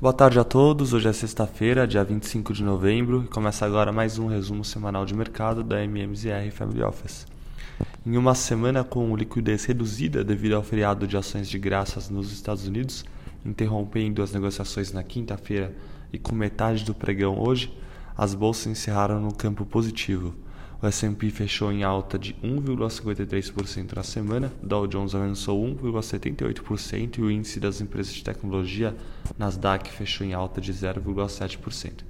Boa tarde a todos. Hoje é sexta-feira, dia 25 de novembro, e começa agora mais um resumo semanal de mercado da MMZR Family Office. Em uma semana com liquidez reduzida devido ao feriado de ações de graças nos Estados Unidos, interrompendo as negociações na quinta-feira e com metade do pregão hoje, as bolsas encerraram no campo positivo o S&P fechou em alta de 1,53% na semana, Dow Jones avançou 1,78% e o índice das empresas de tecnologia Nasdaq fechou em alta de 0,7%.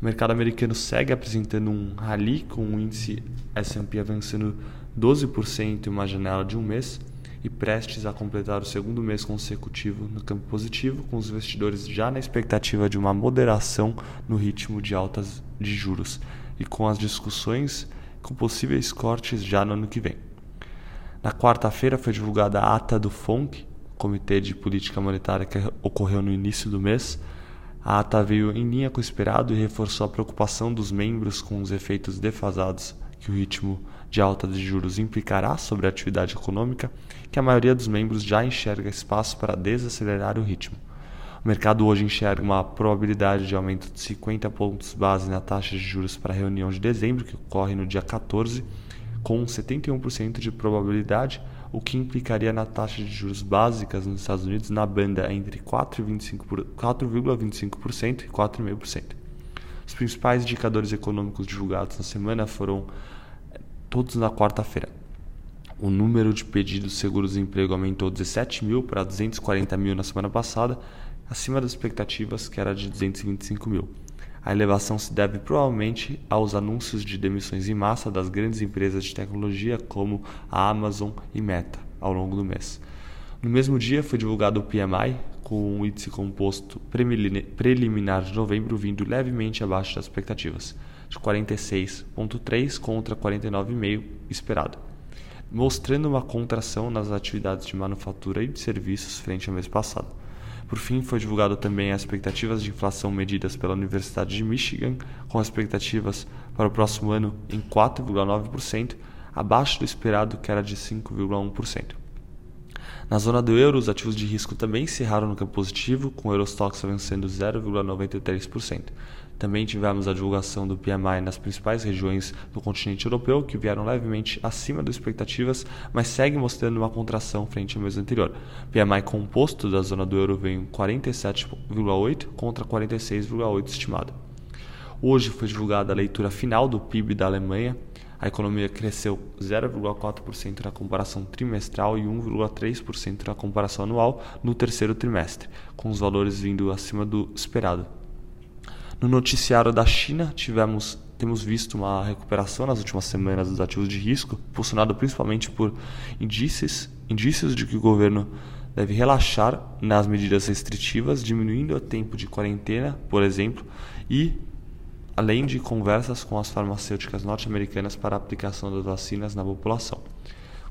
O mercado americano segue apresentando um rally com o índice S&P avançando 12% em uma janela de um mês e prestes a completar o segundo mês consecutivo no campo positivo, com os investidores já na expectativa de uma moderação no ritmo de altas de juros e com as discussões com possíveis cortes já no ano que vem. Na quarta-feira foi divulgada a ata do FONC, Comitê de Política Monetária que ocorreu no início do mês. A ata veio em linha com o esperado e reforçou a preocupação dos membros com os efeitos defasados que o ritmo de alta de juros implicará sobre a atividade econômica, que a maioria dos membros já enxerga espaço para desacelerar o ritmo. O mercado hoje enxerga uma probabilidade de aumento de 50 pontos base na taxa de juros para a reunião de dezembro, que ocorre no dia 14, com 71% de probabilidade, o que implicaria na taxa de juros básicas nos Estados Unidos na banda entre 4,25% e 4,5%. Os principais indicadores econômicos divulgados na semana foram eh, todos na quarta-feira. O número de pedidos de seguros-emprego aumentou 17 mil para 240 mil na semana passada, acima das expectativas, que era de 225 mil. A elevação se deve provavelmente aos anúncios de demissões em massa das grandes empresas de tecnologia como a Amazon e Meta ao longo do mês. No mesmo dia foi divulgado o PMI, com o índice composto preliminar de novembro vindo levemente abaixo das expectativas, de 46,3 contra 49,5 esperado, mostrando uma contração nas atividades de manufatura e de serviços frente ao mês passado. Por fim, foi divulgado também as expectativas de inflação medidas pela Universidade de Michigan, com expectativas para o próximo ano em 4,9%, abaixo do esperado que era de 5,1%. Na zona do euro, os ativos de risco também encerraram no campo positivo, com o Eurostox avançando 0,93%. Também tivemos a divulgação do PMI nas principais regiões do continente europeu, que vieram levemente acima das expectativas, mas segue mostrando uma contração frente ao mês anterior. PMI composto da zona do euro veio em 47,8 contra 46,8 estimado. Hoje foi divulgada a leitura final do PIB da Alemanha. A economia cresceu 0,4% na comparação trimestral e 1,3% na comparação anual no terceiro trimestre, com os valores vindo acima do esperado. No noticiário da China, tivemos temos visto uma recuperação nas últimas semanas dos ativos de risco, impulsionado principalmente por indícios, indícios de que o governo deve relaxar nas medidas restritivas, diminuindo o tempo de quarentena, por exemplo, e além de conversas com as farmacêuticas norte-americanas para a aplicação das vacinas na população.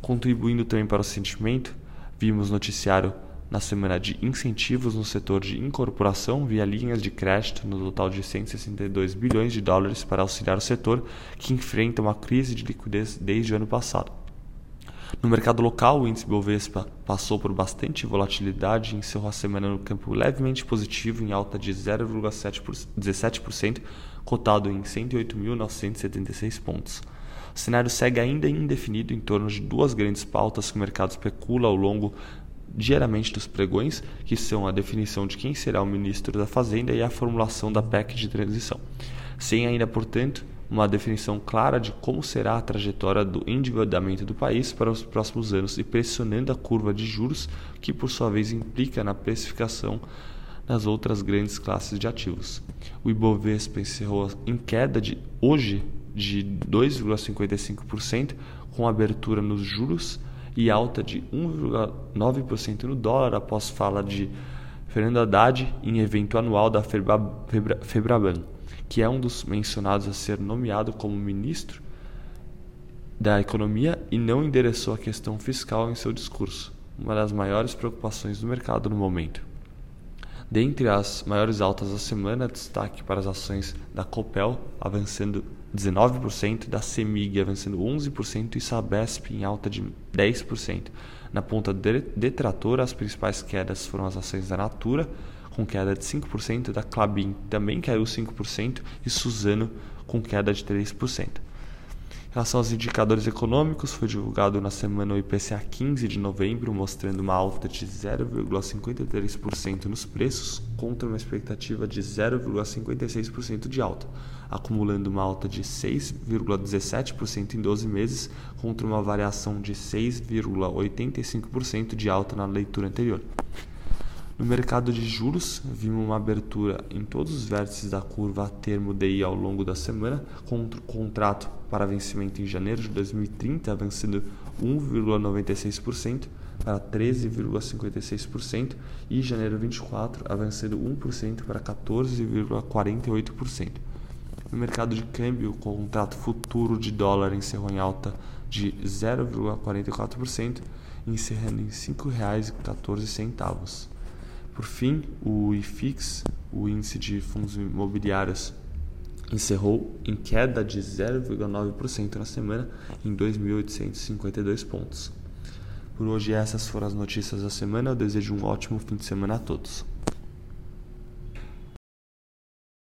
Contribuindo também para o sentimento, vimos noticiário na semana de incentivos no setor de incorporação via linhas de crédito no total de 162 bilhões de dólares para auxiliar o setor que enfrenta uma crise de liquidez desde o ano passado. No mercado local, o índice Bovespa passou por bastante volatilidade e encerrou a semana no campo levemente positivo em alta de 0,17%, cotado em 108.976 pontos. O cenário segue ainda indefinido em torno de duas grandes pautas que o mercado especula ao longo diariamente dos pregões, que são a definição de quem será o ministro da Fazenda e a formulação da PEC de transição. Sem ainda, portanto, uma definição clara de como será a trajetória do endividamento do país para os próximos anos e pressionando a curva de juros, que por sua vez implica na precificação das outras grandes classes de ativos. O Ibovespa encerrou em queda de hoje de 2,55%, com abertura nos juros e alta de 1,9% no dólar após fala de Fernando Haddad em evento anual da Febraban, que é um dos mencionados a ser nomeado como ministro da Economia e não endereçou a questão fiscal em seu discurso, uma das maiores preocupações do mercado no momento. Dentre as maiores altas da semana, destaque para as ações da Copel avançando 19%, da CEMIG avançando 11% e Sabesp em alta de 10%. Na ponta detratora, as principais quedas foram as ações da Natura, com queda de 5%, da Clabin também caiu 5% e Suzano com queda de 3%. Em relação aos indicadores econômicos, foi divulgado na semana o IPCA 15 de novembro, mostrando uma alta de 0,53% nos preços, contra uma expectativa de 0,56% de alta, acumulando uma alta de 6,17% em 12 meses, contra uma variação de 6,85% de alta na leitura anterior. No mercado de juros, vimos uma abertura em todos os vértices da curva a termo DI ao longo da semana, com o contrato para vencimento em janeiro de 2030 avançando 1,96% para 13,56% e janeiro 24 avançando 1% para 14,48%. No mercado de câmbio, o contrato futuro de dólar encerrou em alta de 0,44%, encerrando em R$ 5,14. Por fim, o IFIX, o índice de fundos imobiliários, encerrou em queda de 0,9% na semana em 2.852 pontos. Por hoje essas foram as notícias da semana. Eu desejo um ótimo fim de semana a todos.